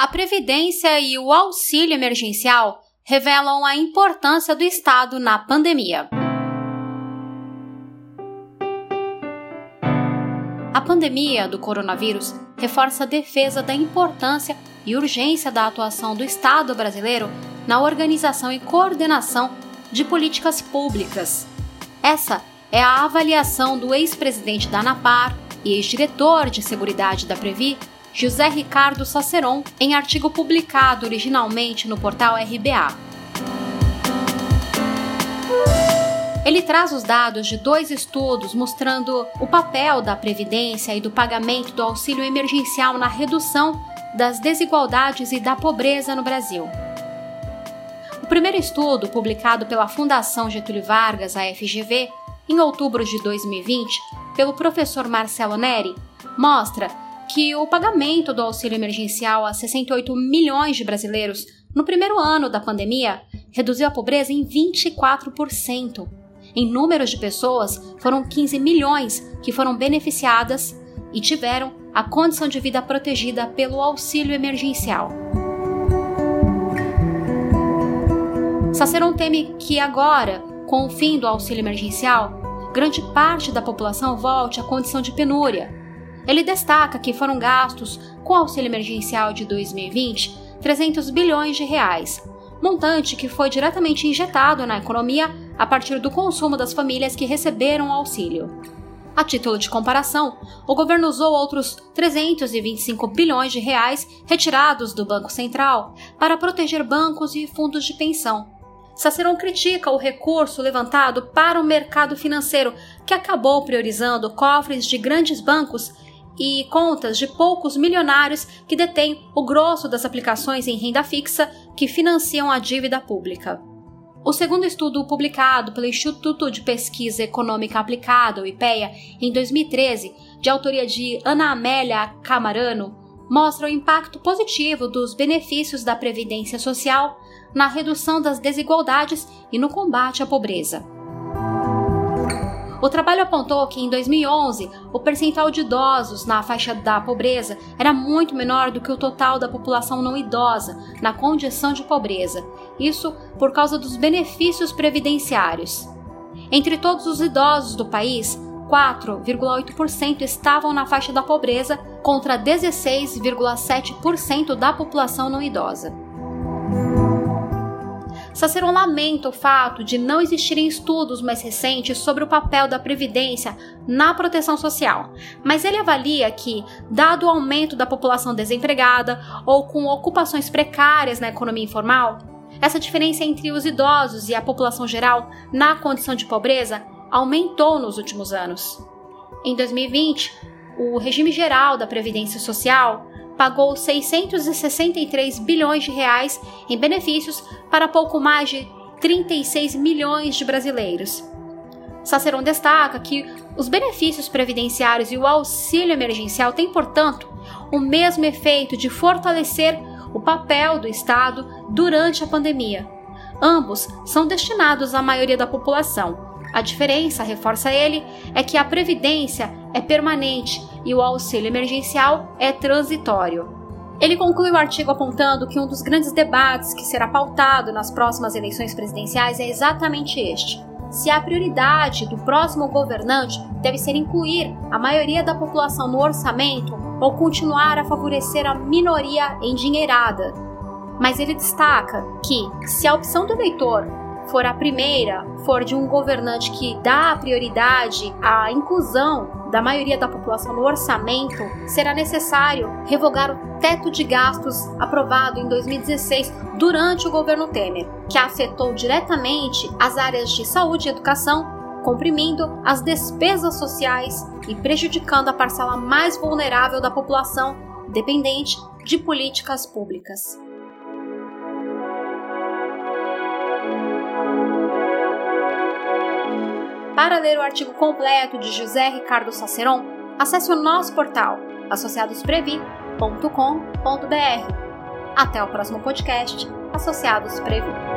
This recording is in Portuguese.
A Previdência e o auxílio emergencial revelam a importância do Estado na pandemia. A pandemia do coronavírus reforça a defesa da importância e urgência da atuação do Estado brasileiro na organização e coordenação de políticas públicas. Essa é a avaliação do ex-presidente da ANAPAR e ex-diretor de Seguridade da Previ, José Ricardo Saceron, em artigo publicado originalmente no portal RBA. Ele traz os dados de dois estudos mostrando o papel da Previdência e do pagamento do auxílio emergencial na redução das desigualdades e da pobreza no Brasil. O primeiro estudo, publicado pela Fundação Getúlio Vargas, a FGV, em outubro de 2020, pelo professor Marcelo Neri, mostra que o pagamento do auxílio emergencial a 68 milhões de brasileiros no primeiro ano da pandemia reduziu a pobreza em 24%. Em números de pessoas, foram 15 milhões que foram beneficiadas e tiveram a condição de vida protegida pelo auxílio emergencial. Saceron teme que agora, com o fim do auxílio emergencial, grande parte da população volte à condição de penúria ele destaca que foram gastos com o auxílio emergencial de 2020 300 bilhões de reais, montante que foi diretamente injetado na economia a partir do consumo das famílias que receberam o auxílio. A título de comparação, o governo usou outros 325 bilhões de reais retirados do Banco Central para proteger bancos e fundos de pensão. Saceron critica o recurso levantado para o mercado financeiro, que acabou priorizando cofres de grandes bancos e contas de poucos milionários que detêm o grosso das aplicações em renda fixa que financiam a dívida pública. O segundo estudo publicado pelo Instituto de Pesquisa Econômica Aplicada, o IPEA, em 2013, de autoria de Ana Amélia Camarano, mostra o impacto positivo dos benefícios da Previdência Social na redução das desigualdades e no combate à pobreza. O trabalho apontou que em 2011 o percentual de idosos na faixa da pobreza era muito menor do que o total da população não idosa na condição de pobreza, isso por causa dos benefícios previdenciários. Entre todos os idosos do país, 4,8% estavam na faixa da pobreza contra 16,7% da população não idosa. Saceron lamenta o fato de não existirem estudos mais recentes sobre o papel da Previdência na proteção social, mas ele avalia que, dado o aumento da população desempregada ou com ocupações precárias na economia informal, essa diferença entre os idosos e a população geral na condição de pobreza aumentou nos últimos anos. Em 2020, o regime geral da Previdência Social pagou 663 bilhões de reais em benefícios para pouco mais de 36 milhões de brasileiros. Saceron destaca que os benefícios previdenciários e o auxílio emergencial têm, portanto, o mesmo efeito de fortalecer o papel do Estado durante a pandemia. Ambos são destinados à maioria da população. A diferença, reforça ele, é que a previdência é permanente e o auxílio emergencial é transitório. Ele conclui o artigo apontando que um dos grandes debates que será pautado nas próximas eleições presidenciais é exatamente este: se a prioridade do próximo governante deve ser incluir a maioria da população no orçamento ou continuar a favorecer a minoria endinheirada. Mas ele destaca que, se a opção do eleitor for a primeira, for de um governante que dá prioridade à inclusão da maioria da população no orçamento, será necessário revogar o teto de gastos aprovado em 2016 durante o governo Temer, que afetou diretamente as áreas de saúde e educação, comprimindo as despesas sociais e prejudicando a parcela mais vulnerável da população dependente de políticas públicas. Para ler o artigo completo de José Ricardo Saceron, acesse o nosso portal associadosprevi.com.br. Até o próximo podcast Associados Previ.